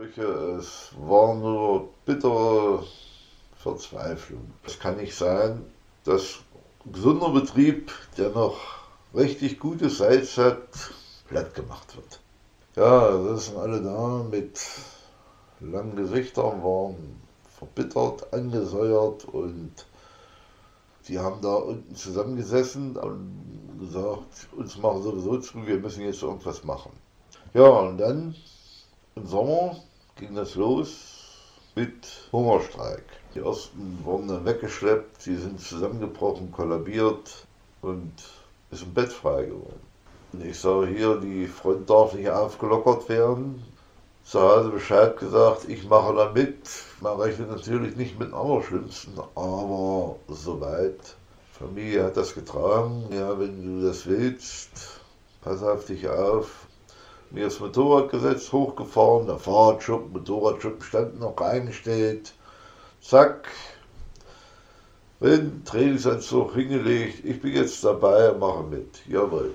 Sprüche, es war nur bittere Verzweiflung. Es kann nicht sein, dass ein gesunder Betrieb, der noch richtig gute Salz hat, platt gemacht wird. Ja, das sind alle da mit langen Gesichtern, waren verbittert, angesäuert und die haben da unten zusammengesessen und gesagt, uns machen sowieso zu, wir müssen jetzt irgendwas machen. Ja, und dann im Sommer ging das los mit Hungerstreik. Die ersten wurden dann weggeschleppt, sie sind zusammengebrochen, kollabiert und ist im Bett frei geworden. Und ich sage hier, die Front darf nicht aufgelockert werden. So hat sie Bescheid gesagt, ich mache da mit. Man rechnet natürlich nicht mit dem Allerschlimmsten, aber soweit. Familie hat das getragen. Ja, wenn du das willst, pass auf dich auf. Mir das Motorradgesetz hochgefahren, der Fahrradschuppen, Motorradschuppen standen noch eingestellt. Zack, wenn Trainingsanzug hingelegt, ich bin jetzt dabei, mache mit. Jawohl.